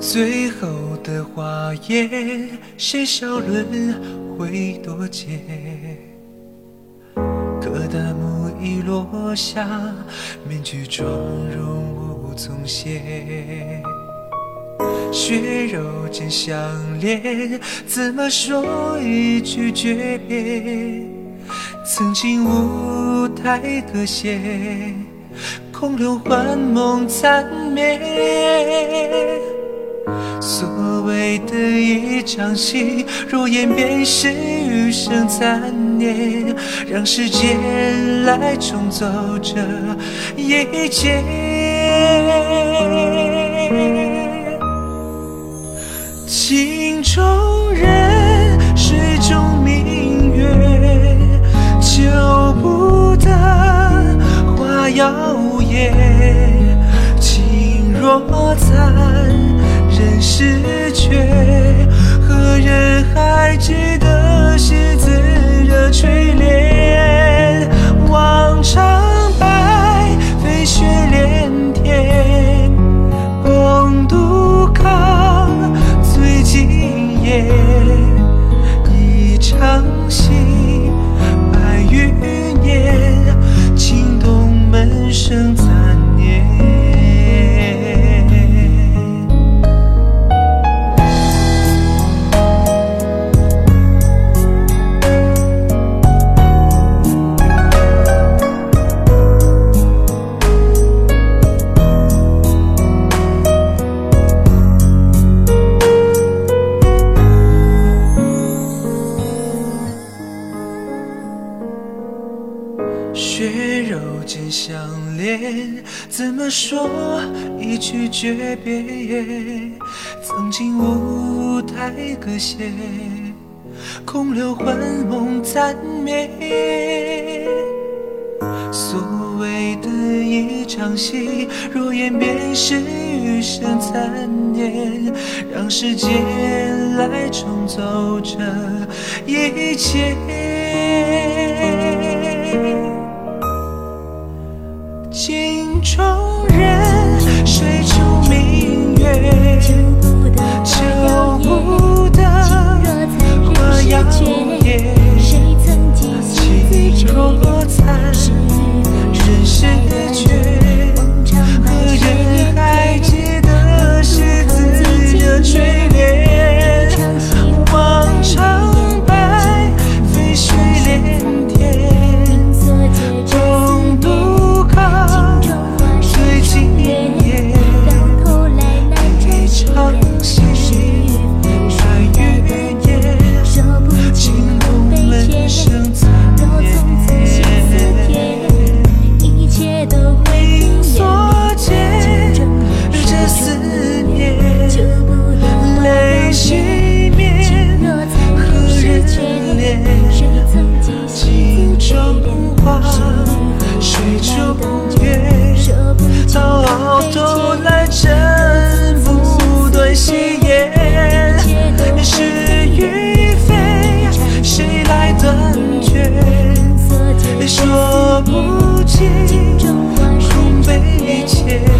最后的花叶，谁笑轮回多劫？可大幕已落下，面具妆容无从卸。血肉间相连，怎么说一句诀别？曾经舞台歌榭，空留幻梦残灭。所谓的一场戏，如烟便是余生残念，让时间来重走这一切。镜中人，水中明月，求不得花摇曳，情若残，知觉，何人还记得间相连，怎么说一句诀别？曾经舞台歌榭，空留幻梦残灭。所谓的一场戏，若演便是余生残念，让时间来重走这一切。感觉说不清，空悲切。